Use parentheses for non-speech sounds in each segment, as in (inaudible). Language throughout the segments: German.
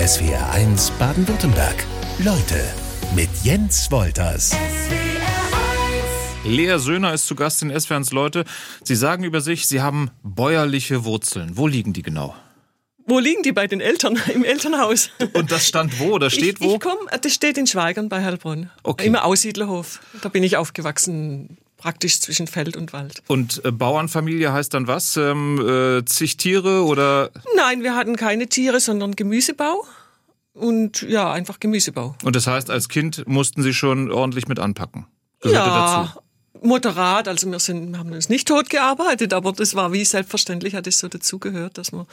SWR1 Baden-Württemberg. Leute mit Jens Wolters. Lea Söhner ist zu Gast in SWRs Leute. Sie sagen über sich, Sie haben bäuerliche Wurzeln. Wo liegen die genau? Wo liegen die bei den Eltern? (laughs) Im Elternhaus. Und das stand wo oder steht ich, wo? Ich komm, das steht in Schweigern bei Heilbronn. Okay. Im Aussiedlerhof. Da bin ich aufgewachsen, praktisch zwischen Feld und Wald. Und äh, Bauernfamilie heißt dann was? Ähm, äh, zig Tiere oder? Nein, wir hatten keine Tiere, sondern Gemüsebau. Und ja, einfach Gemüsebau. Und das heißt, als Kind mussten Sie schon ordentlich mit anpacken. Gehörte ja, dazu. moderat. Also wir sind, haben uns nicht tot gearbeitet, aber das war wie selbstverständlich, hat es so dazugehört, dass man,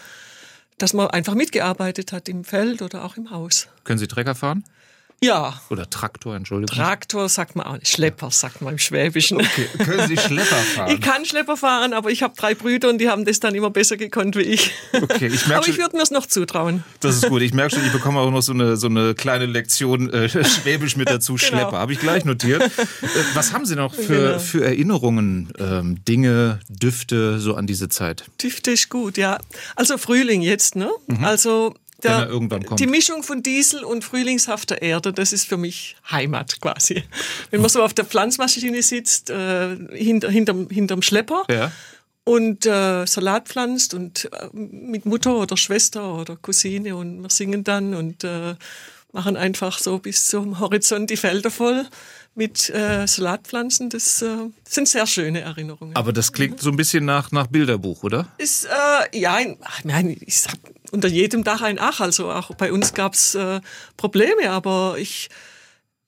dass man einfach mitgearbeitet hat im Feld oder auch im Haus. Können Sie Trecker fahren? Ja, Oder Traktor, Entschuldigung. Traktor sagt man auch nicht. Schlepper sagt man im Schwäbischen. okay. Können Sie Schlepper (laughs) fahren? Ich kann Schlepper fahren, aber ich habe drei Brüder und die haben das dann immer besser gekonnt wie ich. Okay, ich merke aber ich würde mir es noch zutrauen. Das ist gut. Ich merke schon, ich bekomme auch noch so eine, so eine kleine Lektion äh, (laughs) Schwäbisch mit dazu. Schlepper. Habe ich gleich notiert. Äh, was haben Sie noch für, Genau. für Erinnerungen, ähm, Dinge, Düfte so an diese Zeit? Düfte ist gut, ja. Also Frühling jetzt, ne? Also Mhm. Wenn der, er irgendwann kommt. die Mischung von Diesel und frühlingshafter Erde, das ist für mich Heimat quasi. Wenn man so auf der Pflanzmaschine sitzt, äh, hinter, hinterm, hinterm Schlepper Ja. und äh, Salat pflanzt und äh, mit Mutter oder Schwester oder Cousine und wir singen dann und äh, machen einfach so bis zum Horizont die Felder voll mit äh, Salatpflanzen. Das äh, sind sehr schöne Erinnerungen. Aber das klingt so ein bisschen nach, nach Bilderbuch, oder? Ist, äh, ja, nein, ich sag unter jedem Dach ein Ach. Also auch bei uns gab's äh, Probleme, aber ich,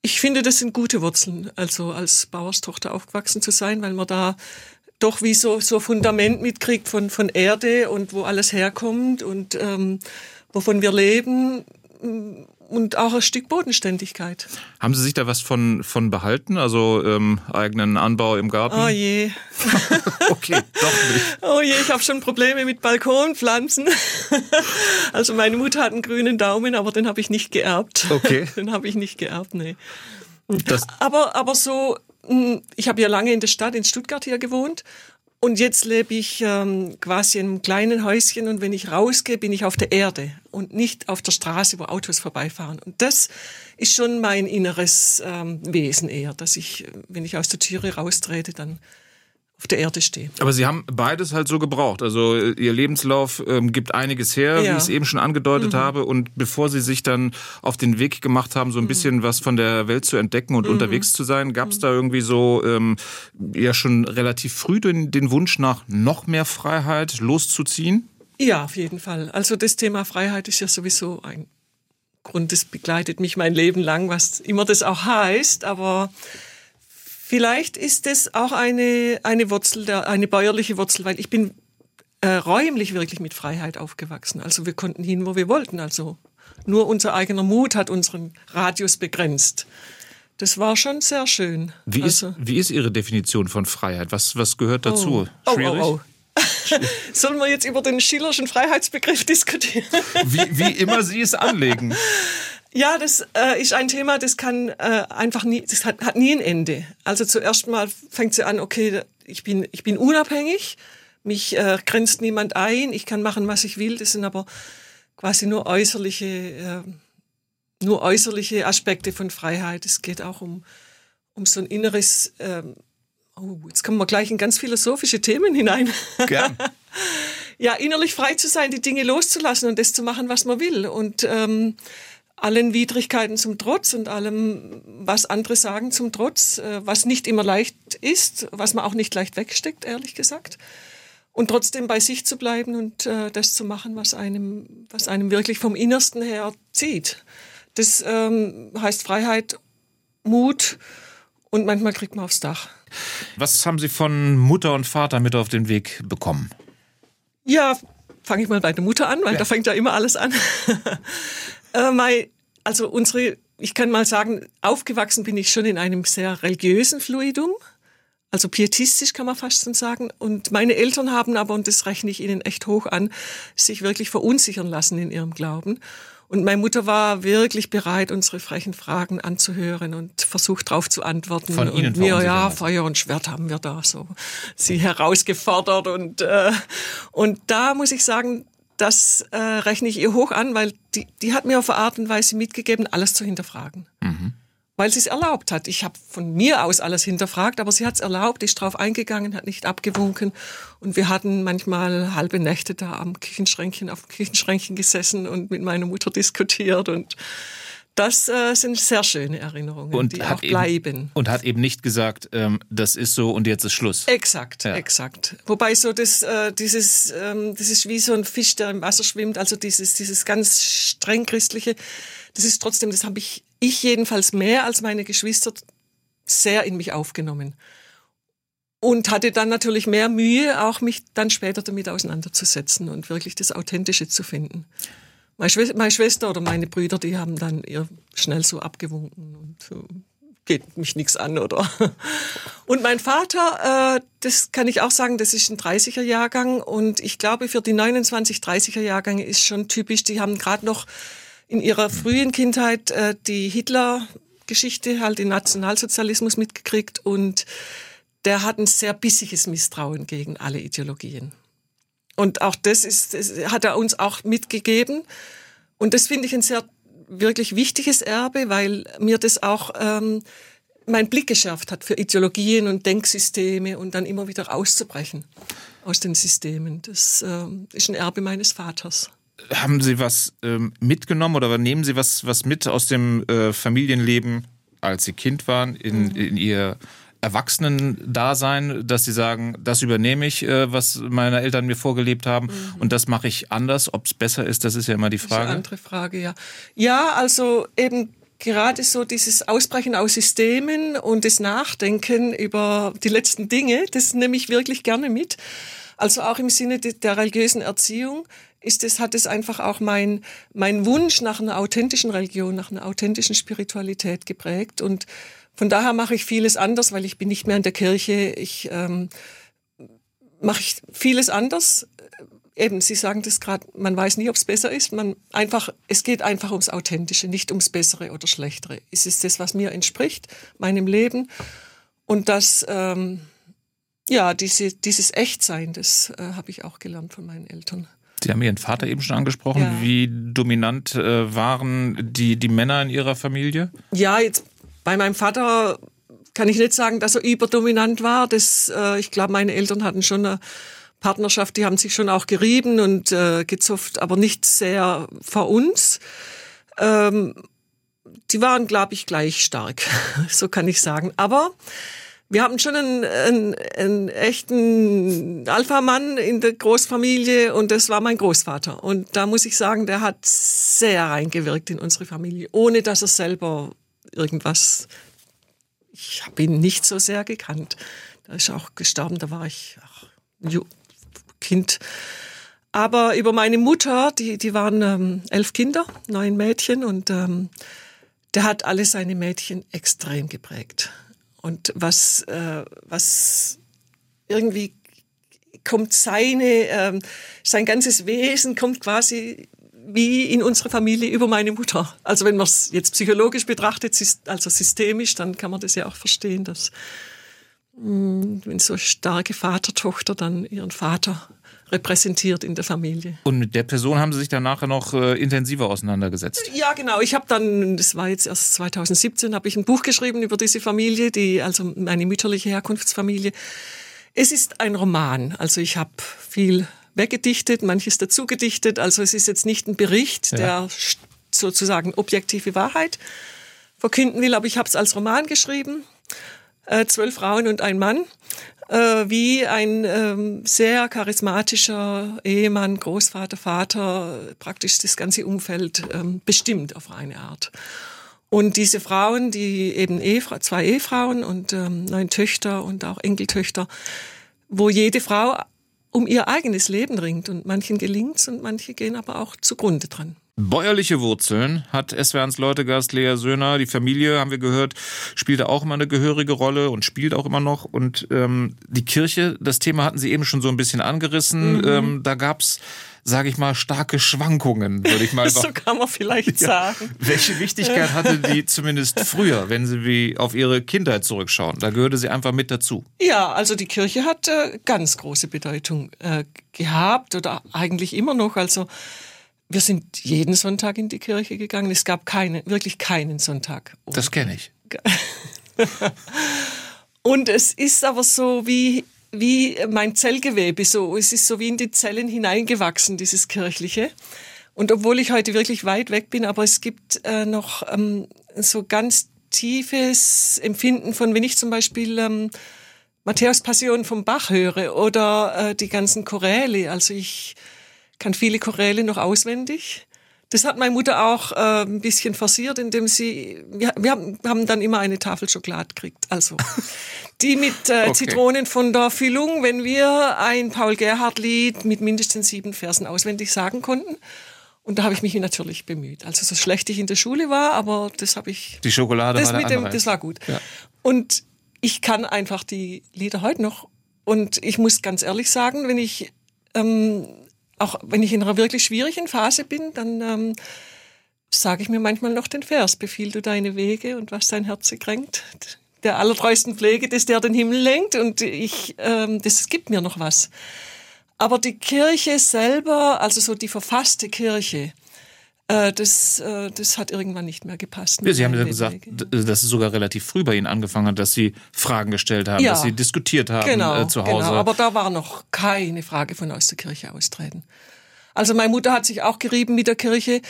ich finde, das sind gute Wurzeln, also als Bauerstochter aufgewachsen zu sein, weil man da doch wie so so Fundament mitkriegt von von Erde und wo alles herkommt und ähm, wovon wir leben und auch ein Stück Bodenständigkeit. Haben Sie sich da was von, von behalten? Also ähm, eigenen Anbau im Garten? Oh je. (laughs) Okay, doch nicht. Oh je, ich habe schon Probleme mit Balkonpflanzen. (laughs) Also meine Mutter hat einen grünen Daumen, aber den habe ich nicht geerbt. Okay. (laughs) Den habe ich nicht geerbt, nee. Das, Aber, aber so, mh, ich habe ja lange in der Stadt, in Stuttgart hier gewohnt. Und jetzt lebe ich ähm, quasi in einem kleinen Häuschen und wenn ich rausgehe, bin ich auf der Erde und nicht auf der Straße, wo Autos vorbeifahren. Und das ist schon mein inneres ähm, Wesen eher, dass ich, äh, wenn ich aus der Türe raustrete, dann auf der Erde stehe. aber Sie haben beides halt so gebraucht. Also äh, Ihr Lebenslauf ähm, gibt einiges her, wie Ja. ich es eben schon angedeutet habe. Und bevor Sie sich dann auf den Weg gemacht haben, so ein bisschen was von der Welt zu entdecken und unterwegs zu sein, gab es da irgendwie so ähm, ja schon relativ früh den, den Wunsch nach noch mehr Freiheit loszuziehen? Ja, auf jeden Fall. Also das Thema Freiheit ist ja sowieso ein Grund, das begleitet mich mein Leben lang, was immer das auch heißt. Aber vielleicht ist es auch eine, eine Wurzel, eine bäuerliche Wurzel, weil ich bin äh, räumlich wirklich mit Freiheit aufgewachsen. Also wir konnten hin, wo wir wollten. Also nur unser eigener Mut hat unseren Radius begrenzt. Das war schon sehr schön. Wie, also, ist, wie ist Ihre Definition von Freiheit? Was, was gehört dazu? Oh, Schwierig? oh, oh. (laughs) Sollen wir jetzt über den Schillerschen Freiheitsbegriff diskutieren? Wie, wie immer Sie es anlegen. (laughs) Ja, das äh, ist ein Thema, das kann äh, einfach nie, das hat, hat nie ein Ende. Also zuerst mal fängt sie an, okay, ich bin, ich bin unabhängig, mich äh, grenzt niemand ein, ich kann machen, was ich will. Das sind aber quasi nur äußerliche, äh, nur äußerliche Aspekte von Freiheit. Es geht auch um, um so ein inneres, ähm, oh, jetzt kommen wir gleich in ganz philosophische Themen hinein. Gern. (laughs) ja, innerlich frei zu sein, die Dinge loszulassen und das zu machen, was man will. Und ähm, allen Widrigkeiten zum Trotz und allem, was andere sagen zum Trotz, äh, was nicht immer leicht ist, was man auch nicht leicht wegsteckt, ehrlich gesagt. Und trotzdem bei sich zu bleiben und äh, das zu machen, was einem, was einem wirklich vom Innersten her zieht. Das ähm, heißt Freiheit, Mut und manchmal kriegt man aufs Dach. Was haben Sie von Mutter und Vater mit auf den Weg bekommen? Ja, fange ich mal bei der Mutter an, weil da fängt ja immer alles an. Äh, mein, also unsere, ich kann mal sagen, aufgewachsen bin ich schon in einem sehr religiösen Fluidum. Also pietistisch kann man fast schon sagen. Und meine Eltern haben aber, und das rechne ich ihnen echt hoch an, sich wirklich verunsichern lassen in ihrem Glauben. Und meine Mutter war wirklich bereit, unsere frechen Fragen anzuhören und versucht darauf zu antworten. Von Ihnen und wir, ja. Feuer und Schwert haben wir da so sie herausgefordert und äh, und da muss ich sagen, das äh, rechne ich ihr hoch an, weil die, die hat mir auf eine Art und Weise mitgegeben, alles zu hinterfragen. Mhm. Weil sie es erlaubt hat. Ich habe von mir aus alles hinterfragt, aber sie hat es erlaubt, ist drauf eingegangen, hat nicht abgewunken. Und wir hatten manchmal halbe Nächte da am Küchenschränkchen, auf dem Küchenschränkchen gesessen und mit meiner Mutter diskutiert und das äh, sind sehr schöne Erinnerungen, und die auch bleiben. Eben, und hat eben nicht gesagt, ähm, das ist so und jetzt ist Schluss. Exakt, ja. exakt. Wobei so das, äh, dieses, ähm, das ist wie so ein Fisch, der im Wasser schwimmt, also dieses, dieses ganz streng christliche, das ist trotzdem, das habe ich, ich jedenfalls mehr als meine Geschwister sehr in mich aufgenommen. Und hatte dann natürlich mehr Mühe, auch mich dann später damit auseinanderzusetzen und wirklich das Authentische zu finden. Meine Schwester, oder meine Brüder, die haben dann ihr schnell so abgewunken und so geht mich nichts an, oder? (laughs) Und mein Vater, äh, das kann ich auch sagen, das ist ein 30er Jahrgang und ich glaube für die 29 30er Jahrgänge ist schon typisch, die haben gerade noch in ihrer frühen Kindheit äh, die Hitler Geschichte, halt den Nationalsozialismus mitgekriegt und der hat ein sehr bissiges Misstrauen gegen alle Ideologien. Und auch das ist, das hat er uns auch mitgegeben. Und das finde ich ein sehr wirklich wichtiges Erbe, weil mir das auch ähm, mein Blick geschärft hat für Ideologien und Denksysteme und dann immer wieder auszubrechen aus den Systemen. Das äh, ist ein Erbe meines Vaters. Haben Sie was ähm, mitgenommen oder nehmen Sie was, was mit aus dem äh, Familienleben, als Sie Kind waren, in, mhm. in Ihr Erwachsenen-Dasein, dass sie sagen, das übernehme ich, äh, was meine Eltern mir vorgelebt haben mhm. und das mache ich anders. Ob es besser ist, das ist ja immer die Frage. Das ist eine andere Frage, ja. Ja, also eben gerade so dieses Ausbrechen aus Systemen und das Nachdenken über die letzten Dinge, das nehme ich wirklich gerne mit. Also auch im Sinne der religiösen Erziehung ist es, hat es einfach auch mein, mein Wunsch nach einer authentischen Religion, nach einer authentischen Spiritualität geprägt und von daher mache ich vieles anders, weil ich bin nicht mehr in der Kirche. Ich ähm, mache ich vieles anders. Eben, Sie sagen das gerade, man weiß nie, ob es besser ist. Man einfach, es geht einfach ums Authentische, nicht ums Bessere oder Schlechtere. Es ist das, was mir entspricht, meinem Leben. Und das, ähm, ja, diese, dieses Echtsein, das äh, habe ich auch gelernt von meinen Eltern. Sie haben Ihren Vater eben schon angesprochen. Ja. Wie dominant äh, waren die, die Männer in Ihrer Familie? Ja, jetzt bei meinem Vater kann ich nicht sagen, dass er überdominant war. Das, äh, ich glaube, meine Eltern hatten schon eine Partnerschaft, die haben sich schon auch gerieben und äh, gezupft, aber nicht sehr vor uns. Ähm, die waren, glaube ich, gleich stark, (laughs) so kann ich sagen. Aber wir haben schon einen, einen, einen echten Alpha-Mann in der Großfamilie und das war mein Großvater. Und da muss ich sagen, der hat sehr reingewirkt in unsere Familie, ohne dass er selber irgendwas. Ich habe ihn nicht so sehr gekannt. Da ist auch gestorben, da war ich ach, Kind. Aber über meine Mutter, die, die waren ähm, elf Kinder, neun Mädchen und ähm, der hat alle seine Mädchen extrem geprägt. Und was, äh, was irgendwie kommt seine, ähm, sein ganzes Wesen kommt quasi wie in unserer Familie über meine Mutter. Also wenn man es jetzt psychologisch betrachtet, also systemisch, dann kann man das ja auch verstehen, dass hm, wenn so starke Vater-Tochter dann ihren Vater repräsentiert in der Familie. Und mit der Person haben Sie sich dann nachher noch äh, intensiver auseinandergesetzt? Ja, genau. Ich habe dann, das war jetzt erst 2017, habe ich ein Buch geschrieben über diese Familie, die also meine mütterliche Herkunftsfamilie. Es ist ein Roman. Also ich habe viel weggedichtet, manches dazu gedichtet. Also es ist jetzt nicht ein Bericht, ja. der sozusagen objektive Wahrheit verkünden will, aber ich habe es als Roman geschrieben. Äh, zwölf Frauen und ein Mann, äh, wie ein ähm, sehr charismatischer Ehemann, Großvater, Vater, praktisch das ganze Umfeld ähm, bestimmt auf eine Art. Und diese Frauen, die eben Ehefra zwei Ehefrauen und ähm, neun Töchter und auch Enkeltöchter, wo jede Frau um ihr eigenes Leben ringt. Und manchen gelingt's und manche gehen aber auch zugrunde dran. Bäuerliche Wurzeln hat SWRs Leutegast Lea Söhner. Die Familie, haben wir gehört, spielte auch immer eine gehörige Rolle und spielt auch immer noch. Und ähm, die Kirche, das Thema hatten Sie eben schon so ein bisschen angerissen. Mhm. Ähm, da gab's sage ich mal, starke Schwankungen, würde ich mal sagen. so kann man vielleicht (laughs) ja. sagen. Welche Wichtigkeit hatte die (laughs) zumindest früher, wenn Sie wie auf Ihre Kindheit zurückschauen? Da gehörte sie einfach mit dazu. Ja, also die Kirche hat äh, ganz große Bedeutung äh, gehabt oder eigentlich immer noch. Also wir sind jeden Sonntag in die Kirche gegangen. Es gab keine, wirklich keinen Sonntag. Das kenne ich. (laughs) Und es ist aber so wie, wie mein Zellgewebe, so. Es ist so wie in die Zellen hineingewachsen, dieses Kirchliche. Und obwohl ich heute wirklich weit weg bin, aber es gibt äh, noch ähm, so ganz tiefes Empfinden von, wenn ich zum Beispiel ähm, Matthäus Passion vom Bach höre oder äh, die ganzen Choräle. Also ich kann viele Choräle noch auswendig. Das hat meine Mutter auch äh, ein bisschen forciert, indem sie, wir, wir haben, haben dann immer eine Tafel Schokolade gekriegt. Also (laughs) die mit äh, okay. Zitronen von der Füllung, wenn wir ein Paul Gerhardt-Lied mit mindestens sieben Versen auswendig sagen konnten. Und da habe ich mich natürlich bemüht. Also so schlecht ich in der Schule war, aber das habe ich. Die Schokolade das war mit dem, Das war gut. Ja. Und ich kann einfach die Lieder heute noch. Und ich muss ganz ehrlich sagen, wenn ich ähm, auch wenn ich in einer wirklich schwierigen Phase bin, dann ähm, sage ich mir manchmal noch den Vers, befiehl du deine Wege und was dein Herz kränkt. Der allertreuesten Pflege, das der den Himmel lenkt und ich, ähm, das gibt mir noch was. Aber die Kirche selber, also so die verfasste Kirche, das, äh, das hat irgendwann nicht mehr gepasst. Ja, Sie haben ja gesagt, dass es sogar relativ früh bei Ihnen angefangen hat, dass Sie Fragen gestellt haben, ja, dass Sie diskutiert haben genau, äh, zu Hause. Genau, aber da war noch keine Frage von aus der Kirche austreten. Also meine Mutter hat sich auch gerieben mit der Kirche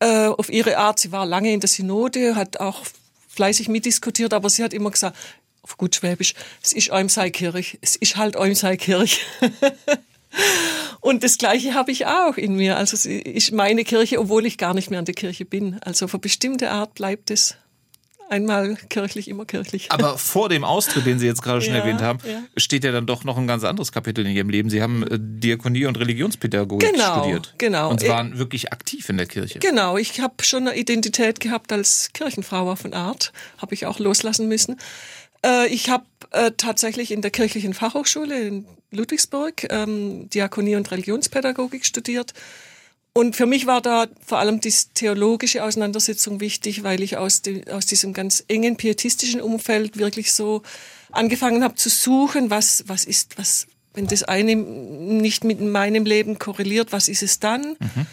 äh, auf ihre Art. Sie war lange in der Synode, hat auch fleißig mitdiskutiert, aber sie hat immer gesagt, auf gut Schwäbisch, es ist eurem sei Kirch, es ist halt eurem sei Kirch. (laughs) Und das Gleiche habe ich auch in mir. Also es ist meine Kirche, obwohl ich gar nicht mehr an der Kirche bin. Also für bestimmte Art bleibt es einmal kirchlich, immer kirchlich. Aber vor dem Austritt, den Sie jetzt gerade schon ja, erwähnt haben, ja. steht ja dann doch noch ein ganz anderes Kapitel in Ihrem Leben. Sie haben äh, Diakonie und Religionspädagogik genau, studiert. Genau. Und waren wirklich aktiv in der Kirche. Genau. Ich habe schon eine Identität gehabt als Kirchenfrau von Art. Habe ich auch loslassen müssen. Äh, ich habe äh, tatsächlich in der kirchlichen Fachhochschule in Ludwigsburg ähm, Diakonie und Religionspädagogik studiert. Und für mich war da vor allem die theologische Auseinandersetzung wichtig, weil ich aus, die, aus diesem ganz engen pietistischen Umfeld wirklich so angefangen habe zu suchen, was, was ist, was, wenn das eine nicht mit meinem Leben korreliert, was ist es dann? Mhm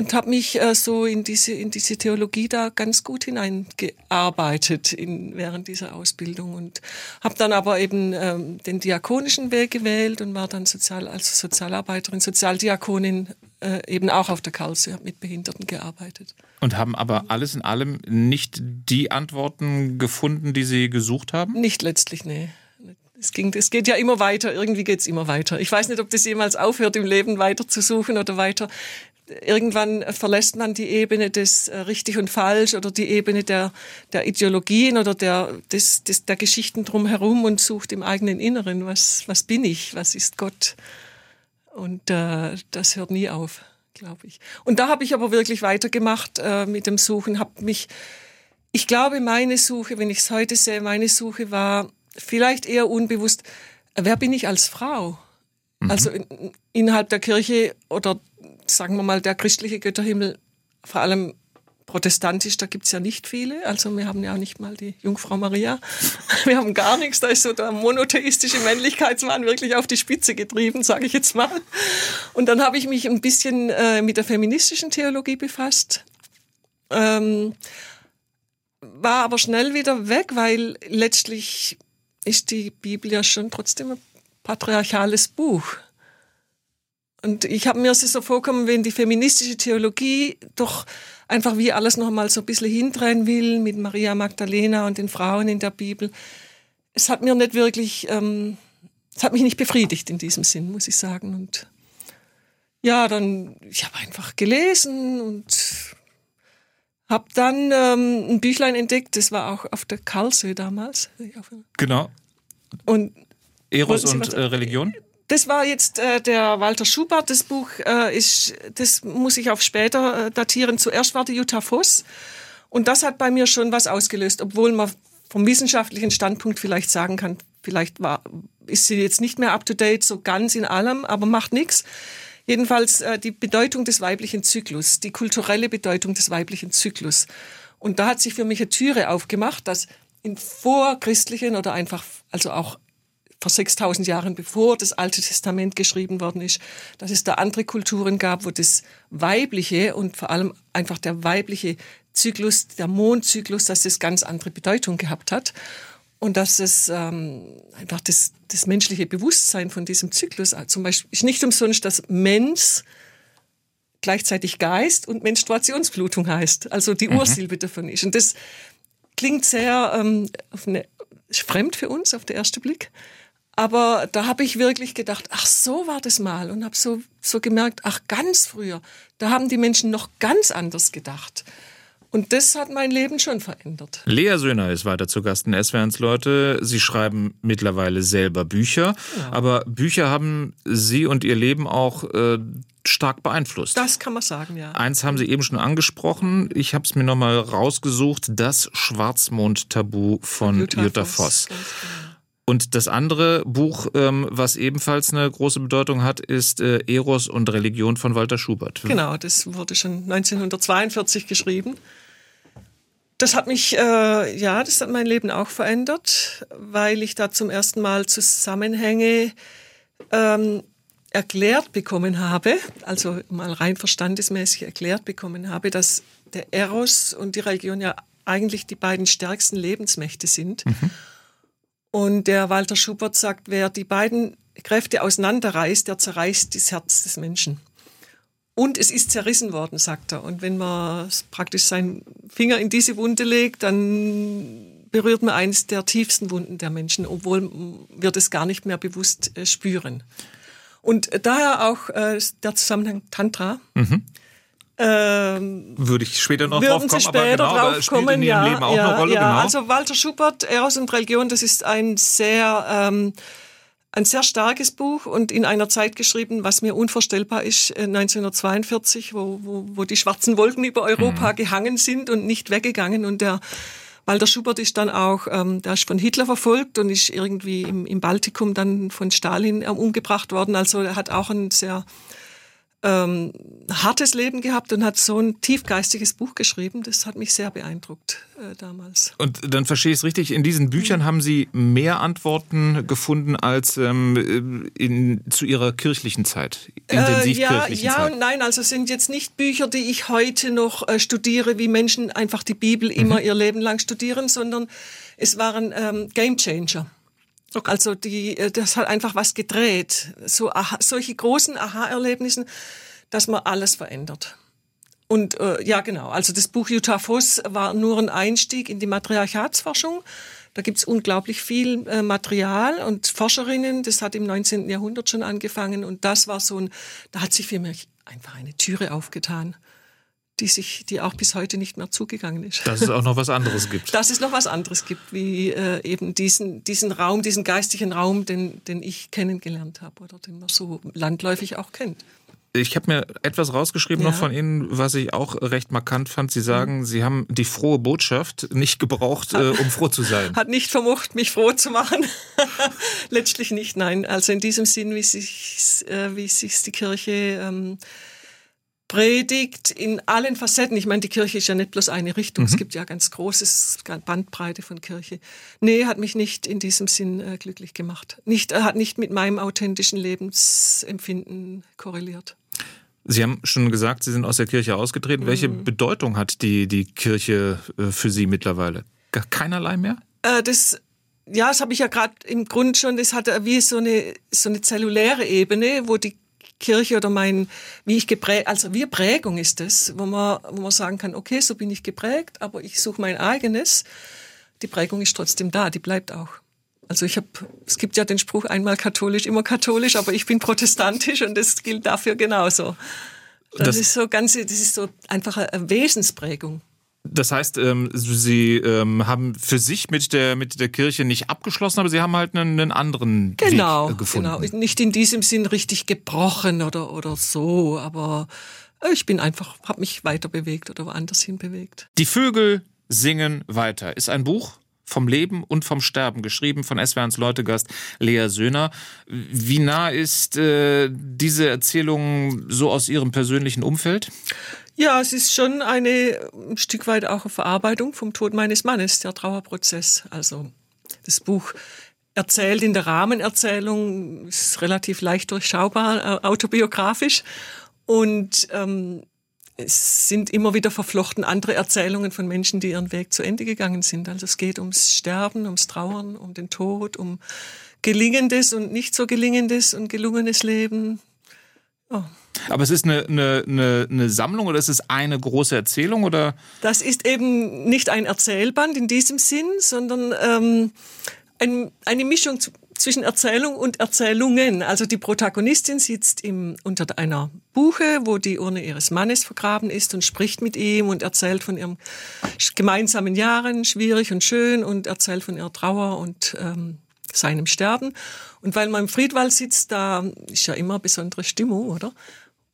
und habe mich äh, so in diese in diese Theologie da ganz gut hineingearbeitet in, während dieser Ausbildung und habe dann aber eben ähm, den diakonischen Weg gewählt und war dann sozial als Sozialarbeiterin Sozialdiakonin äh, eben auch auf der Karlsruhe mit Behinderten gearbeitet. Und haben aber alles in allem nicht die Antworten gefunden, die sie gesucht haben? Nicht letztlich nee. Es, ging, es geht ja immer weiter, irgendwie geht es immer weiter. Ich weiß nicht, ob das jemals aufhört, im Leben weiter zu suchen oder weiter irgendwann verlässt man die Ebene des äh, richtig und falsch oder die Ebene der, der Ideologien oder der, des, des, der Geschichten drumherum und sucht im eigenen Inneren, was, was bin ich, was ist Gott. Und äh, das hört nie auf, glaube ich. Und da habe ich aber wirklich weitergemacht äh, mit dem Suchen, habe mich, ich glaube, meine Suche, wenn ich es heute sehe, meine Suche war vielleicht eher unbewusst, wer bin ich als Frau? Mhm. Also in, innerhalb der Kirche oder sagen wir mal, der christliche Götterhimmel, vor allem protestantisch, da gibt's ja nicht viele. Also wir haben ja auch nicht mal die Jungfrau Maria. (laughs) Wir haben gar nichts. Da ist so der monotheistische Männlichkeitsmann wirklich auf die Spitze getrieben, sage ich jetzt mal. Und dann habe ich mich ein bisschen äh, mit der feministischen Theologie befasst. Ähm, war aber schnell wieder weg, weil letztlich ist die Bibel ja schon trotzdem ein patriarchales Buch. Und ich habe mir so vorkommen, wenn die feministische Theologie doch einfach wie alles noch mal so ein bisschen hindrehen will mit Maria Magdalena und den Frauen in der Bibel. Es hat mir nicht wirklich, ähm, es hat mich nicht befriedigt in diesem Sinn, muss ich sagen. Und ja, dann, ich habe einfach gelesen und habe dann ähm, ein Büchlein entdeckt, das war auch auf der Karlsruhe damals. Genau. Und Eros und äh, Religion? Das war jetzt äh, der Walter Schubert. Das Buch äh, ist, das muss ich auf später äh, datieren. Zuerst war die Jutta Voss. Und das hat bei mir schon was ausgelöst, obwohl man vom wissenschaftlichen Standpunkt vielleicht sagen kann, vielleicht war, ist sie jetzt nicht mehr up to date, so ganz in allem, aber macht nichts. Jedenfalls äh, die Bedeutung des weiblichen Zyklus, die kulturelle Bedeutung des weiblichen Zyklus. Und da hat sich für mich eine Türe aufgemacht, dass in vorchristlichen oder einfach, also auch vor 6000 Jahren, bevor das Alte Testament geschrieben worden ist, dass es da andere Kulturen gab, wo das Weibliche und vor allem einfach der weibliche Zyklus, der Mondzyklus, dass das ganz andere Bedeutung gehabt hat und dass es ähm, einfach das, das menschliche Bewusstsein von diesem Zyklus, äh, zum Beispiel ist nicht umsonst, dass Mens gleichzeitig Geist und Menstruationsblutung heißt, also die mhm. Ursilbe davon ist. Und das klingt sehr ähm, eine, fremd für uns auf den ersten Blick. Aber da habe ich wirklich gedacht, ach so war das mal und habe so, so gemerkt, ach ganz früher, da haben die Menschen noch ganz anders gedacht. Und das hat mein Leben schon verändert. Lea Söhner ist weiter zu Gast in SWRs Leute. Sie schreiben mittlerweile selber Bücher, ja. aber Bücher haben Sie und Ihr Leben auch äh, stark beeinflusst. Das kann man sagen, ja. Eins haben Sie eben schon angesprochen. Ich habe es mir nochmal rausgesucht. Das Schwarzmond-Tabu von Jutta, Jutta Voss. Voss. Und das andere Buch, ähm, was ebenfalls eine große Bedeutung hat, ist äh, Eros und Religion von Walter Schubert. Genau, das wurde schon 1942 geschrieben. Das hat mich, äh, ja, das hat mein Leben auch verändert, weil ich da zum ersten Mal Zusammenhänge ähm, erklärt bekommen habe, also mal rein verstandesmäßig erklärt bekommen habe, dass der Eros und die Religion ja eigentlich die beiden stärksten Lebensmächte sind. Mhm. Und der Walter Schubert sagt, wer die beiden Kräfte auseinanderreißt, der zerreißt das Herz des Menschen. Und es ist zerrissen worden, sagt er. Und wenn man praktisch seinen Finger in diese Wunde legt, dann berührt man eines der tiefsten Wunden der Menschen, obwohl wir das gar nicht mehr bewusst äh, spüren. Und daher auch äh, der Zusammenhang Tantra. Mhm. Ähm, Würde ich später noch drauf kommen, aber genau, drauf spielt kommen, in Ihrem ja, Leben auch ja, eine Rolle. Ja, genau. also Walter Schubert, Eros und Religion, das ist ein sehr, ähm, ein sehr starkes Buch und in einer Zeit geschrieben, was mir unvorstellbar ist, 1942, äh, wo, wo, wo die schwarzen Wolken über Europa mhm. gehangen sind und nicht weggegangen und der Walter Schubert ist dann auch, ähm, der ist von Hitler verfolgt und ist irgendwie im, im Baltikum dann von Stalin ähm, umgebracht worden. Also er hat auch ein sehr ähm, hartes Leben gehabt und hat so ein tiefgeistiges Buch geschrieben. Das hat mich sehr beeindruckt äh, damals. Und dann verstehe ich es richtig, in diesen Büchern mhm. haben Sie mehr Antworten gefunden als ähm, in, zu Ihrer kirchlichen Zeit, intensiv äh, ja, kirchlichen ja Zeit. Ja und nein, also sind jetzt nicht Bücher, die ich heute noch äh, studiere, wie Menschen einfach die Bibel immer mhm. ihr Leben lang studieren, sondern es waren ähm, Game Changer. Okay. Also die, äh, das hat einfach was gedreht. So aha, solche großen Aha-Erlebnissen, dass man alles verändert. Und äh, ja, genau. Also das Buch Jutta Voss war nur ein Einstieg in die Matriarchatsforschung. Da gibt's unglaublich viel äh, Material und Forscherinnen. Das hat im 19. Jahrhundert schon angefangen. Und das war so ein, da hat sich für mich einfach eine Türe aufgetan die sich, die auch bis heute nicht mehr zugegangen ist. Dass es auch noch was anderes gibt. (laughs) Dass es noch was anderes gibt, wie äh, eben diesen, diesen Raum, diesen geistigen Raum, den, den ich kennengelernt habe oder den man so landläufig auch kennt. Ich habe mir etwas rausgeschrieben ja. noch von Ihnen, was ich auch recht markant fand. Sie sagen, mhm. Sie haben die frohe Botschaft nicht gebraucht, äh, um froh zu sein. Hat nicht vermocht, mich froh zu machen. (laughs) Letztlich nicht, nein. Also in diesem Sinn, wie sich, äh, wie die Kirche ähm, predigt in allen Facetten. Ich meine, die Kirche ist ja nicht bloß eine Richtung. Mhm. Es gibt ja ganz großes Bandbreite von Kirche. Nee, hat mich nicht in diesem Sinn äh, glücklich gemacht. Nicht, äh, hat nicht mit meinem authentischen Lebensempfinden korreliert. Sie haben schon gesagt, Sie sind aus der Kirche ausgetreten. Mhm. Welche Bedeutung hat die, die Kirche äh, für Sie mittlerweile? Keinerlei mehr? Äh, das ja, das habe ich ja gerade im Grund schon, das hat wie so eine, so eine zelluläre Ebene, wo die Kirche oder mein, wie ich geprägt, also wie Prägung ist das, wo man, wo man sagen kann, okay, so bin ich geprägt, aber ich suche mein eigenes. Die Prägung ist trotzdem da, die bleibt auch. Also ich habe, es gibt ja den Spruch einmal katholisch, immer katholisch, aber ich bin protestantisch und das gilt dafür genauso. Das, das ist so ganz, das ist so einfach eine Wesensprägung. Das heißt, ähm, Sie ähm, haben für sich mit der, mit der Kirche nicht abgeschlossen, aber Sie haben halt einen, einen anderen genau, Weg gefunden. Genau, nicht in diesem Sinn richtig gebrochen oder, oder so, aber ich bin einfach, habe mich weiter bewegt oder woanders hin bewegt. Die Vögel singen weiter ist ein Buch vom Leben und vom Sterben, geschrieben von SWRs Leutegast Lea Söhner. Wie nah ist äh, diese Erzählung so aus Ihrem persönlichen Umfeld? Ja, es ist schon eine ein Stück weit auch eine Verarbeitung vom Tod meines Mannes, der Trauerprozess. Also das Buch erzählt in der Rahmenerzählung, ist relativ leicht durchschaubar, äh, autobiografisch. Und ähm, es sind immer wieder verflochten andere Erzählungen von Menschen, die ihren Weg zu Ende gegangen sind. Also es geht ums Sterben, ums Trauern, um den Tod, um gelingendes und nicht so gelingendes und gelungenes Leben. Oh. Aber es ist eine, eine, eine, eine Sammlung oder ist es eine große Erzählung oder? Das ist eben nicht ein Erzählband in diesem Sinn, sondern ähm, ein, eine Mischung zwischen Erzählung und Erzählungen. Also die Protagonistin sitzt im, unter einer Buche, wo die Urne ihres Mannes vergraben ist und spricht mit ihm und erzählt von ihren gemeinsamen Jahren, schwierig und schön, und erzählt von ihrer Trauer und ähm, seinem Sterben. Und weil man im Friedwald sitzt, da ist ja immer besondere Stimmung, oder?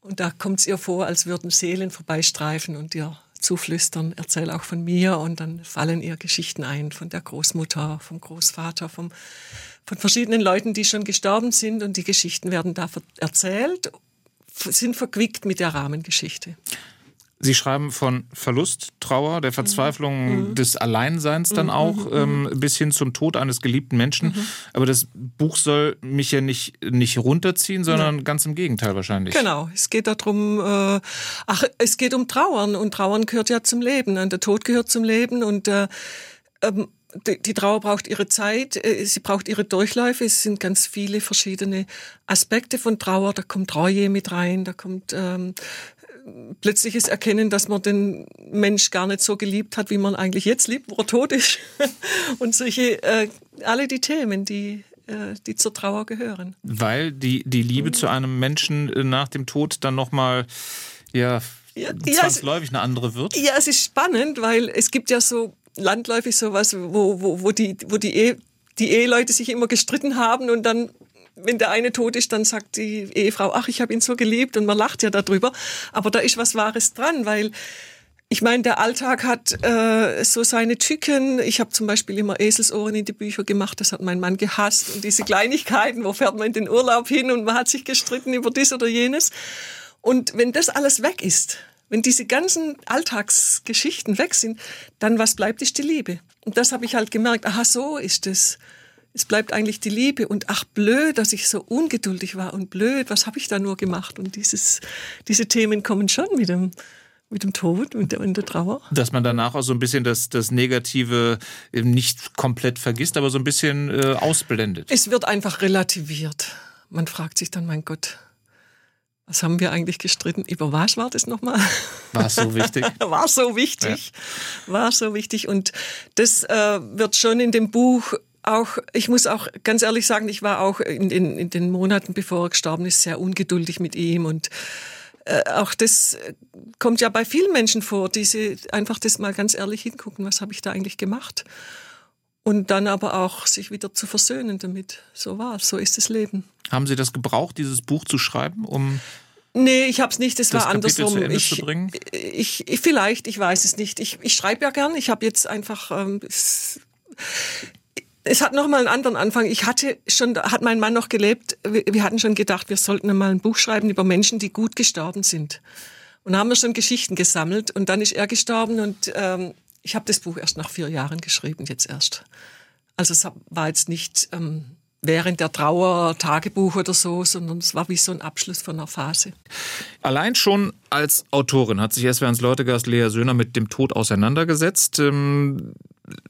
Und da kommt es ihr vor, als würden Seelen vorbeistreifen und ihr zuflüstern, erzähl auch von mir. Und dann fallen ihr Geschichten ein von der Großmutter, vom Großvater, vom, von verschiedenen Leuten, die schon gestorben sind. Und die Geschichten werden da erzählt, sind verquickt mit der Rahmengeschichte. Sie schreiben von Verlust, Trauer, der Verzweiflung mhm. des Alleinseins dann mhm. auch, mhm. ähm, bis hin zum Tod eines geliebten Menschen. Mhm. Aber das Buch soll mich ja nicht, nicht runterziehen, sondern ja. ganz im Gegenteil wahrscheinlich. Genau, es geht darum, äh, ach, es geht um Trauern und Trauern gehört ja zum Leben. Und der Tod gehört zum Leben und äh, ähm, die, die Trauer braucht ihre Zeit, äh, sie braucht ihre Durchläufe. Es sind ganz viele verschiedene Aspekte von Trauer. Da kommt Reue mit rein, da kommt ähm, plötzliches Erkennen, dass man den Mensch gar nicht so geliebt hat, wie man eigentlich jetzt liebt, wo er tot ist. (laughs) Und solche, äh, alle die Themen, die, äh, die zur Trauer gehören. Weil die, die Liebe zu einem Menschen äh, nach dem Tod dann nochmal, ja, ja, zwangsläufig eine andere wird? Ja, es ist spannend, weil es gibt ja so landläufig sowas, wo, wo, wo die, wo die, Ehe, die Eheleute sich immer gestritten haben und dann wenn der eine tot ist, dann sagt die Ehefrau, ach, ich habe ihn so geliebt und man lacht ja darüber. Aber da ist was Wahres dran, weil ich meine, der Alltag hat äh, so seine Tücken. Ich habe zum Beispiel immer Eselsohren in die Bücher gemacht. Das hat mein Mann gehasst. Und diese Kleinigkeiten, wo fährt man in den Urlaub hin und man hat sich gestritten über dies oder jenes. Und wenn das alles weg ist, wenn diese ganzen Alltagsgeschichten weg sind, dann was bleibt, ist die Liebe. Und das habe ich halt gemerkt. Aha, so ist es es bleibt eigentlich die Liebe und ach blöd, dass ich so ungeduldig war und blöd, was habe ich da nur gemacht? Und dieses, diese Themen kommen schon mit dem, mit dem Tod und der, der Trauer. Dass man danach auch so ein bisschen das, das Negative nicht komplett vergisst, aber so ein bisschen äh, ausblendet. Es wird einfach relativiert. Man fragt sich dann, mein Gott, was haben wir eigentlich gestritten? Über was war das nochmal? War so wichtig? (laughs) war so wichtig. Ja. War so wichtig. Und das äh, wird schon in dem Buch auch, ich muss auch ganz ehrlich sagen, ich war auch in den, in den Monaten, bevor er gestorben ist, sehr ungeduldig mit ihm und äh, auch das kommt ja bei vielen Menschen vor, diese einfach das mal ganz ehrlich hingucken, was habe ich da eigentlich gemacht? Und dann aber auch sich wieder zu versöhnen damit. So war es, so ist das Leben. Haben Sie das gebraucht, dieses Buch zu schreiben, um Nee, ich habe es nicht, das, das war Kapitel andersrum. Ich, ich, ich, vielleicht, ich weiß es nicht. Ich, ich schreibe ja gern. Ich habe jetzt einfach ähm, es hat noch mal einen anderen Anfang. Ich hatte schon, hat mein Mann noch gelebt. Wir hatten schon gedacht, wir sollten mal ein Buch schreiben über Menschen, die gut gestorben sind. Und haben wir schon Geschichten gesammelt. Und dann ist er gestorben und ähm, ich habe das Buch erst nach vier Jahren geschrieben, jetzt erst. Also es war jetzt nicht ähm, während der Trauer Tagebuch oder so, sondern es war wie so ein Abschluss von einer Phase. Allein schon als Autorin hat sich SWRs Leutegast Lea Söhner mit dem Tod auseinandergesetzt. Ähm,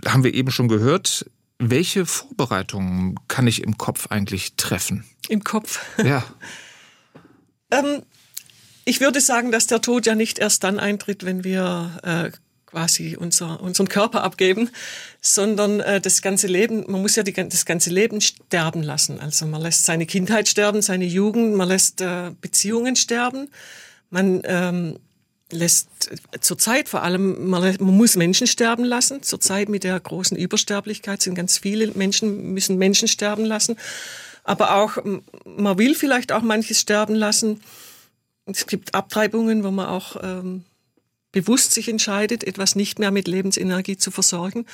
haben wir eben schon gehört. Welche Vorbereitungen kann ich im Kopf eigentlich treffen? Im Kopf? (laughs) Ja. ähm, ich würde sagen, dass der Tod ja nicht erst dann eintritt, wenn wir äh, quasi unser, unseren Körper abgeben, sondern äh, das ganze Leben, man muss ja die, das ganze Leben sterben lassen. Also man lässt seine Kindheit sterben, seine Jugend, man lässt äh, Beziehungen sterben, man ähm, lässt zurzeit vor allem, man, man, muss Menschen sterben lassen. Zurzeit mit der großen Übersterblichkeit sind ganz viele Menschen, müssen Menschen sterben lassen. Aber auch, man will vielleicht auch manches sterben lassen. Es gibt Abtreibungen, wo man auch ähm, bewusst sich entscheidet, etwas nicht mehr mit Lebensenergie zu versorgen.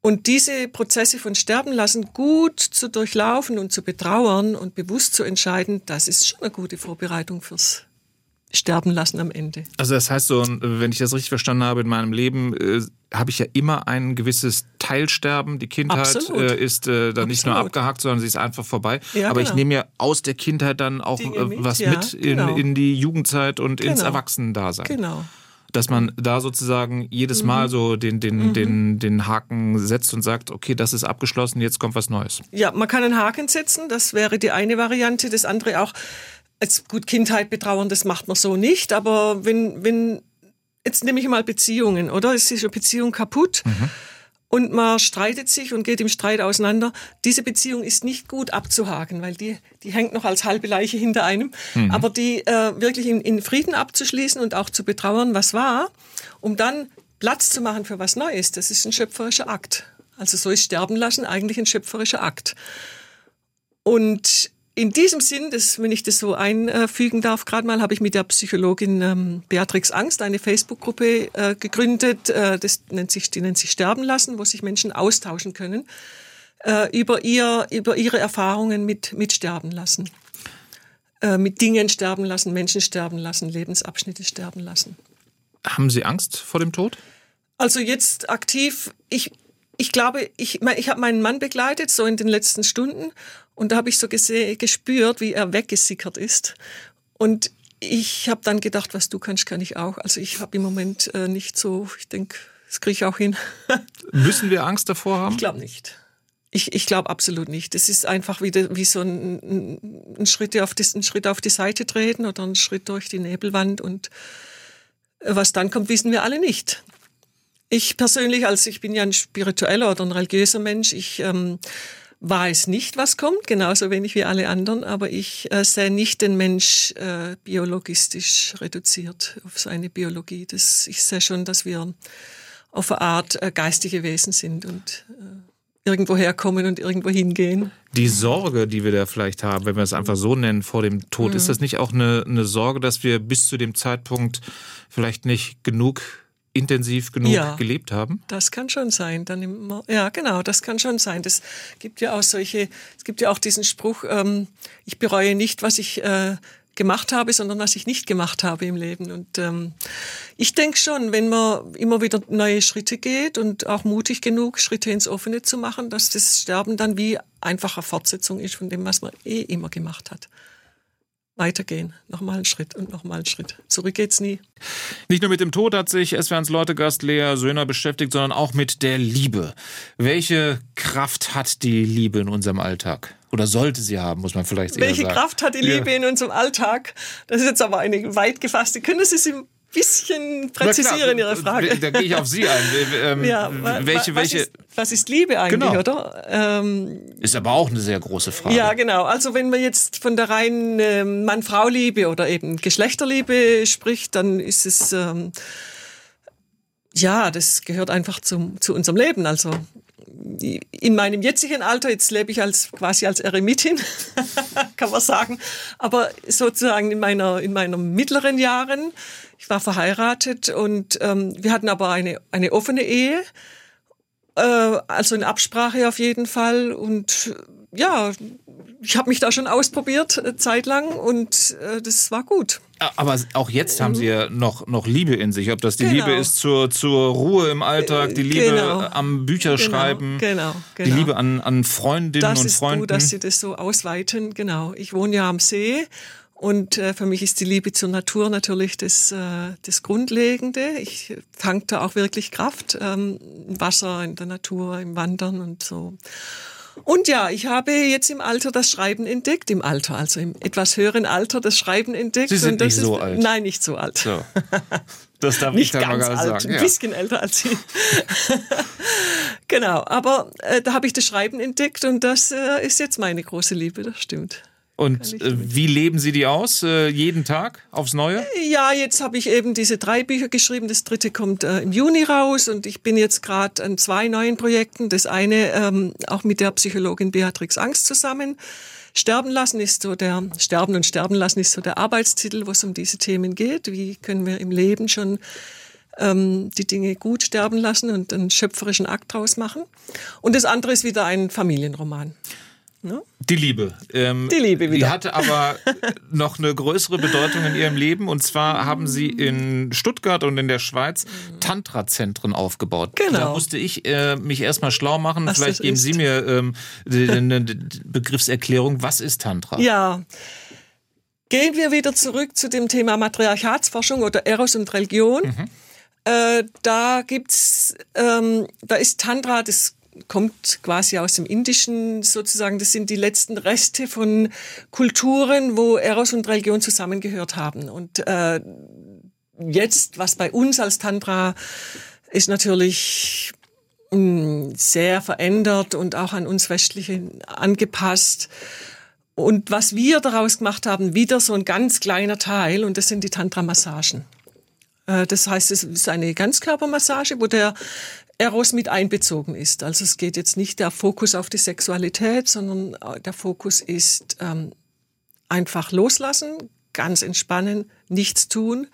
Und diese Prozesse von Sterben lassen gut zu durchlaufen und zu betrauern und bewusst zu entscheiden, das ist schon eine gute Vorbereitung fürs sterben lassen am Ende. Also das heißt so, wenn ich das richtig verstanden habe, in meinem Leben äh, habe ich ja immer ein gewisses Teilsterben. Die Kindheit äh, ist äh, dann nicht nur abgehakt, sondern sie ist einfach vorbei. Ja, Aber genau. ich nehme ja aus der Kindheit dann auch äh, mit, was ja, mit in, genau. in die Jugendzeit und genau. ins Erwachsenendasein. Genau dass man da sozusagen jedes Mal mhm. so den, den, mhm. den, den Haken setzt und sagt, okay, das ist abgeschlossen, jetzt kommt was Neues. Ja, man kann einen Haken setzen, das wäre die eine Variante. Das andere auch, als gut Kindheit betrauern, das macht man so nicht, aber wenn, wenn, jetzt nehme ich mal Beziehungen, oder? Es ist eine Beziehung kaputt. Mhm. Und man streitet sich und geht im Streit auseinander. Diese Beziehung ist nicht gut abzuhaken, weil die, die hängt noch als halbe Leiche hinter einem. Mhm. Aber die äh, wirklich in, in Frieden abzuschließen und auch zu betrauern, was war, um dann Platz zu machen für was Neues, das ist ein schöpferischer Akt. Also so ist Sterben lassen eigentlich ein schöpferischer Akt. Und in diesem Sinn, das, wenn ich das so einfügen darf, gerade mal habe ich mit der Psychologin ähm, Beatrix Angst eine Facebook-Gruppe äh, gegründet, äh, das nennt sich, die nennt sich Sterben lassen, wo sich Menschen austauschen können äh, über, ihr, über ihre Erfahrungen mit, mit Sterben lassen. Äh, mit Dingen sterben lassen, Menschen sterben lassen, Lebensabschnitte sterben lassen. Haben Sie Angst vor dem Tod? Also jetzt aktiv, ich, ich glaube, ich, ich habe meinen Mann begleitet, so in den letzten Stunden. Und da habe ich so gespürt, wie er weggesickert ist. Und ich habe dann gedacht, was du kannst, kann ich auch. Also ich habe im Moment äh, nicht so, ich denke, das kriege ich auch hin. (laughs) Müssen wir Angst davor haben? Ich glaube nicht. Ich, ich glaube absolut nicht. Es ist einfach wieder wie so ein, ein, Schritt auf die, ein Schritt auf die Seite treten oder ein Schritt durch die Nebelwand und äh, was dann kommt, wissen wir alle nicht. Ich persönlich, also ich bin ja ein spiritueller oder ein religiöser Mensch, ich ähm, weiß nicht, was kommt, genauso wenig wie alle anderen, aber ich äh, sehe nicht den Mensch äh, biologistisch reduziert auf seine Biologie. Das, ich sehe schon, dass wir auf eine Art äh, geistige Wesen sind und äh, irgendwo herkommen und irgendwo hingehen. Die Sorge, die wir da vielleicht haben, wenn wir es einfach so nennen, vor dem Tod, mhm. ist das nicht auch eine, eine Sorge, dass wir bis zu dem Zeitpunkt vielleicht nicht genug intensiv genug ja, gelebt haben? Das kann schon sein. Dann immer, ja, genau, das kann schon sein. Das gibt ja auch solche, es gibt ja auch diesen Spruch, ähm, ich bereue nicht, was ich äh, gemacht habe, sondern was ich nicht gemacht habe im Leben. Und ähm, ich denke schon, wenn man immer wieder neue Schritte geht und auch mutig genug, Schritte ins Offene zu machen, dass das Sterben dann wie einfache Fortsetzung ist von dem, was man eh immer gemacht hat weitergehen. Nochmal einen Schritt und nochmal einen Schritt. Zurück geht's nie. Nicht nur mit dem Tod hat sich SWRs Leutegast Lea Söhner beschäftigt, sondern auch mit der Liebe. Welche Kraft hat die Liebe in unserem Alltag? Oder sollte sie haben, muss man vielleicht eher Welche sagen. Kraft hat die Liebe ja. in unserem Alltag? Das ist jetzt aber eine weit gefasste. Können Sie sie bisschen präzisieren, Ihre Frage. Da, da gehe ich auf Sie ein. Ähm, ja, welche, was, welche ist, was ist Liebe eigentlich, genau. oder? Ähm, ist aber auch eine sehr große Frage. Ja, genau. Also wenn man jetzt von der reinen äh, Mann-Frau-Liebe oder eben Geschlechterliebe spricht, dann ist es... Ähm, ja, das gehört einfach zum, zu unserem Leben. Also in meinem jetzigen Alter, jetzt lebe ich als quasi als Eremitin, (laughs) kann man sagen, aber sozusagen in meiner in meiner mittleren Jahren, ich war verheiratet und ähm, wir hatten aber eine eine offene Ehe, also in Absprache auf jeden Fall und ja, ich habe mich da schon ausprobiert äh, zeitlang und äh, das war gut. Aber auch jetzt haben Sie ja noch, noch Liebe in sich. Ob das die genau. Liebe ist zur, zur Ruhe im Alltag, die Liebe genau. am Bücherschreiben, genau. genau. die genau. Liebe an, an Freundinnen das und Freunden. Das ist gut, dass Sie das so ausweiten. Genau. Ich wohne ja am See und äh, für mich ist die Liebe zur Natur natürlich das, äh, das Grundlegende. Ich tanke da auch wirklich Kraft. Ähm, Wasser in der Natur, im Wandern und so. Und ja, ich habe jetzt im Alter das Schreiben entdeckt, im Alter, also im etwas höheren Alter das Schreiben entdeckt. Sie sind nicht so ist, alt. Nein, nicht so alt. So. Das darf (laughs) nicht ich dann ganz mal alt, sagen. Ein bisschen älter als Sie. (laughs) genau, aber äh, da habe ich das Schreiben entdeckt und das äh, ist jetzt meine große Liebe, das stimmt. Und äh, wie leben Sie die aus? Äh, jeden Tag aufs Neue? Ja, jetzt habe ich eben diese drei Bücher geschrieben. Das dritte kommt äh, im Juni raus und ich bin jetzt gerade an zwei neuen Projekten. Das eine ähm, auch mit der Psychologin Beatrix Angst zusammen. Sterben lassen ist so der Sterben und Sterben lassen ist so der Arbeitstitel, wo es um diese Themen geht. Wie können wir im Leben schon ähm, die Dinge gut sterben lassen und einen schöpferischen Akt draus machen? Und das andere ist wieder ein Familienroman. Ne? Die Liebe. Ähm, die Liebe wieder. Die hatte aber (laughs) noch eine größere Bedeutung in ihrem Leben. Und zwar haben sie in Stuttgart und in der Schweiz Tantra-Zentren aufgebaut. Genau. Da musste ich äh, mich erstmal schlau machen. Was Vielleicht geben. Sie mir ähm, eine Begriffserklärung. Was ist Tantra? Ja. Gehen wir wieder zurück zu dem Thema Matriarchatsforschung oder Eros und Religion. Mhm. Äh, da gibt's, ähm, da ist Tantra das kommt quasi aus dem Indischen sozusagen. Das sind die letzten Reste von Kulturen, wo Eros und Religion zusammengehört haben. Und äh, jetzt, was bei uns als Tantra ist natürlich mh, hm, sehr verändert und auch an uns Westliche angepasst. Und was wir daraus gemacht haben, wieder so ein ganz kleiner Teil, und das sind die Tantra-Massagen. Äh, das heißt, es ist eine Ganzkörpermassage, wo der Eros mit einbezogen ist. Also es geht jetzt nicht der Fokus auf die Sexualität, sondern äh, der Fokus ist ähm, einfach loslassen, ganz entspannen, nichts tun,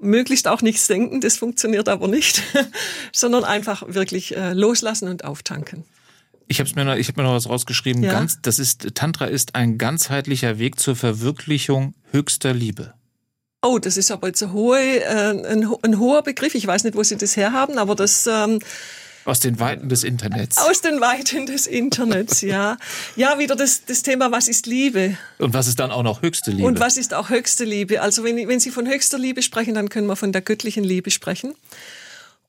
möglichst auch nichts denken, das funktioniert aber nicht, (laughs) sondern einfach wirklich äh, loslassen und auftanken. Ich habe mir, noch, ich hab mir noch was rausgeschrieben. Ja? Ganz, das ist Tantra ist ein ganzheitlicher Weg zur Verwirklichung höchster Liebe. Oh, das ist aber jetzt ein, hohe, äh, ein, ein hoher Begriff. Ich weiß nicht, wo Sie das herhaben, aber das... Ähm, aus den Weiten des Internets. Aus den Weiten des Internets, ja. Ja, wieder das, das Thema, was ist Liebe? Und was ist dann auch noch höchste Liebe? Und was ist auch höchste Liebe? Also wenn, wenn Sie von höchster Liebe sprechen, dann können wir von der göttlichen Liebe sprechen.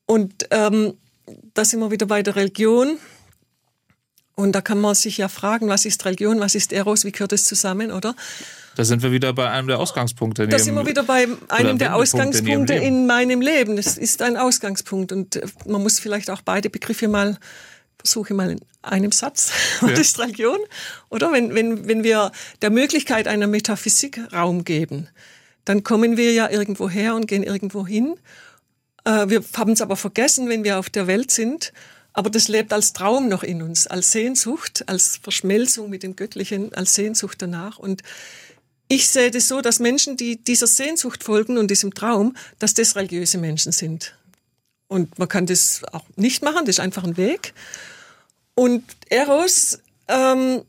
Und ähm, da sind wir wieder bei der Religion. Und da kann man sich ja fragen, was ist Religion, was ist Eros, wie gehört das zusammen, oder? Da sind wir wieder bei einem der Ausgangspunkte. Da sind wir wieder bei einem der Ausgangspunkte in, in, meinem Leben. Das ist ein Ausgangspunkt und äh, man muss vielleicht auch beide Begriffe mal versuche mal in einem Satz. (laughs) Ja. Was ist Religion? Oder wenn, wenn, wenn wir der Möglichkeit einer Metaphysik Raum geben, dann kommen wir ja irgendwo her und gehen irgendwo hin. Äh, wir haben es aber vergessen, wenn wir auf der Welt sind. Aber das lebt als Traum noch in uns, als Sehnsucht, als Verschmelzung mit dem Göttlichen, als Sehnsucht danach. Und ich sehe das so, dass Menschen, die dieser Sehnsucht folgen und diesem Traum, dass das religiöse Menschen sind. Und man kann das auch nicht machen, das ist einfach ein Weg. Und Eros, ähm,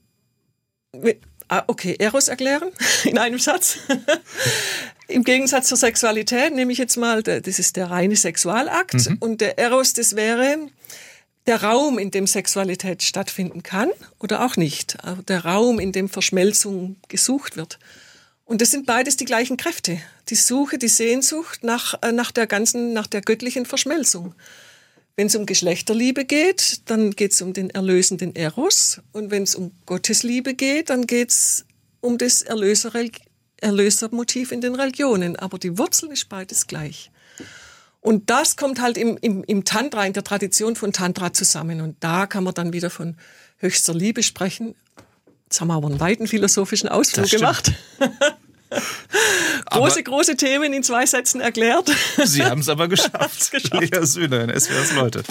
ah, okay, Eros erklären (laughs) in einem Satz. (laughs) Im Gegensatz zur Sexualität nehme ich jetzt mal, das ist der reine Sexualakt. Mhm. Und der Eros, das wäre der Raum, in dem Sexualität stattfinden kann oder auch nicht. Der Raum, in dem Verschmelzung gesucht wird. Und das sind beides die gleichen Kräfte. Die Suche, die Sehnsucht nach, äh, nach der ganzen, nach der göttlichen Verschmelzung. Wenn es um Geschlechterliebe geht, dann geht es um den erlösenden Eros. Und wenn es um Gottesliebe geht, dann geht es um das Erlöser, Erlösermotiv in den Religionen. Aber die Wurzel ist beides gleich. Und das kommt halt im, im, im Tantra, in der Tradition von Tantra zusammen. Und da kann man dann wieder von höchster Liebe sprechen, Jetzt haben wir aber einen weiten philosophischen Ausflug gemacht. (laughs) große, große Themen in zwei Sätzen erklärt. Sie haben es aber (laughs) geschafft. geschafft. Lea Sühner in SWRs Leute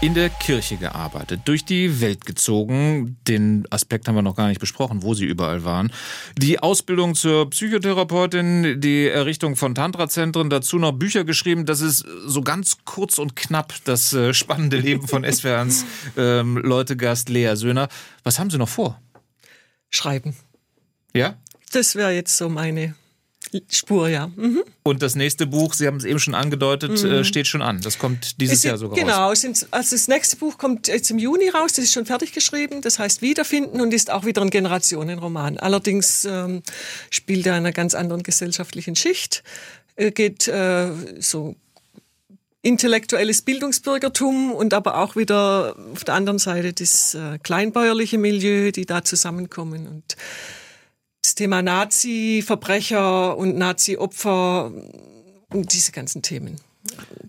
in der Kirche gearbeitet, durch die Welt gezogen. Den Aspekt haben wir noch gar nicht besprochen, wo sie überall waren. Die Ausbildung zur Psychotherapeutin, die Errichtung von Tantra-Zentren, dazu noch Bücher geschrieben. Das ist so ganz kurz und knapp das äh, spannende Leben von SWRs (laughs) ähm, Leutegast Lea Söhner. Was haben Sie noch vor? Schreiben. Ja? Das wäre jetzt so meine Spur, ja. Mhm. Und das nächste Buch, Sie haben es eben schon angedeutet, mhm. Äh, steht schon an. Das kommt dieses ist, Jahr sogar genau, raus. Genau, also das nächste Buch kommt jetzt im Juni raus, das ist schon fertig geschrieben, das heißt Wiederfinden und ist auch wieder ein Generationenroman. Allerdings ähm, spielt er in einer ganz anderen gesellschaftlichen Schicht, äh, geht äh, so intellektuelles Bildungsbürgertum und aber auch wieder auf der anderen Seite das äh, kleinbäuerliche Milieu, die da zusammenkommen und das Thema Nazi-Verbrecher und Nazi-Opfer und diese ganzen Themen.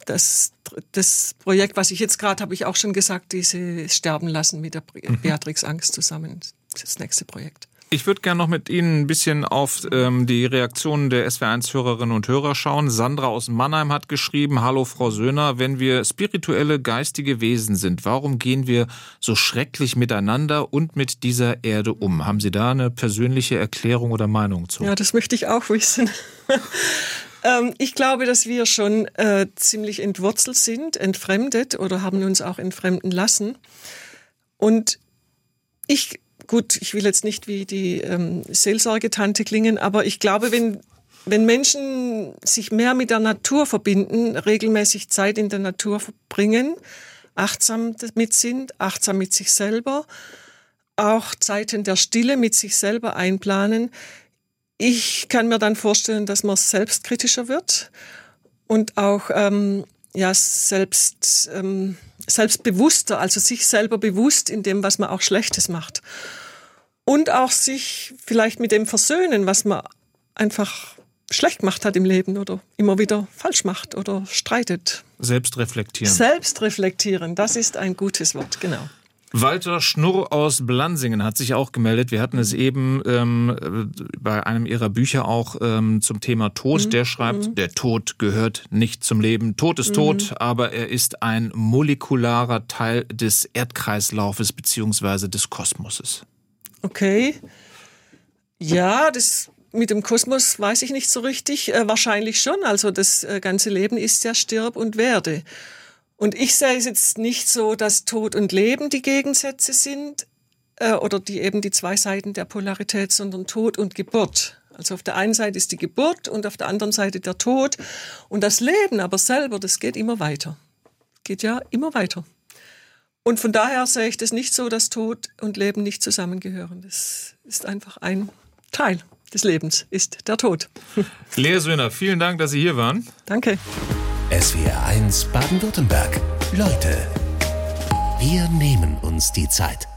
Das das Projekt, was ich jetzt gerade habe ich auch schon gesagt, diese Sterben lassen mit der mhm. Beatrix Angst zusammen. Das nächste Projekt. Ich würde gerne noch mit Ihnen ein bisschen auf ähm, die Reaktionen der SW1-Hörerinnen und Hörer schauen. Sandra aus Mannheim hat geschrieben, Hallo Frau Söhner, wenn wir spirituelle, geistige Wesen sind, warum gehen wir so schrecklich miteinander und mit dieser Erde um? Haben Sie da eine persönliche Erklärung oder Meinung zu? Ja, das möchte ich auch wissen. (laughs) ähm, ich glaube, dass wir schon äh, ziemlich entwurzelt sind, entfremdet oder haben uns auch entfremden lassen. Und ich gut, ich will jetzt nicht wie die ähm, Seelsorgetante klingen, aber ich glaube, wenn, wenn Menschen sich mehr mit der Natur verbinden, regelmäßig Zeit in der Natur verbringen, achtsam damit sind, achtsam mit sich selber, auch Zeiten der Stille mit sich selber einplanen, ich kann mir dann vorstellen, dass man selbstkritischer wird und auch ähm, ja selbst ähm, selbstbewusster, also sich selber bewusst in dem, was man auch Schlechtes macht. Und auch sich vielleicht mit dem versöhnen, was man einfach schlecht gemacht hat im Leben oder immer wieder falsch macht oder streitet. Selbst reflektieren. Selbst reflektieren, das ist ein gutes Wort, genau. Walter Schnurr aus Blansingen hat sich auch gemeldet. Wir hatten es eben ähm, bei einem ihrer Bücher auch ähm, zum Thema Tod. Mhm. Der schreibt, mhm. der Tod gehört nicht zum Leben. Tod ist mhm. tot, aber er ist ein molekularer Teil des Erdkreislaufes beziehungsweise des Kosmoses. Okay. Ja, das mit dem Kosmos weiß ich nicht so richtig. Äh, wahrscheinlich schon. Also das äh, ganze Leben ist ja Stirb und Werde. Und ich sehe es jetzt nicht so, dass Tod und Leben die Gegensätze sind äh, oder die eben die zwei Seiten der Polarität, sondern Tod und Geburt. Also auf der einen Seite ist die Geburt und auf der anderen Seite der Tod. Und das Leben aber selber, das geht immer weiter. Geht ja immer weiter. Und von daher sehe ich das nicht so, dass Tod und Leben nicht zusammengehören. Das ist einfach ein Teil des Lebens, ist der Tod. (laughs) Lea Söhner, vielen Dank, dass Sie hier waren. Danke. SWR 1 Baden-Württemberg. Leute, wir nehmen uns die Zeit.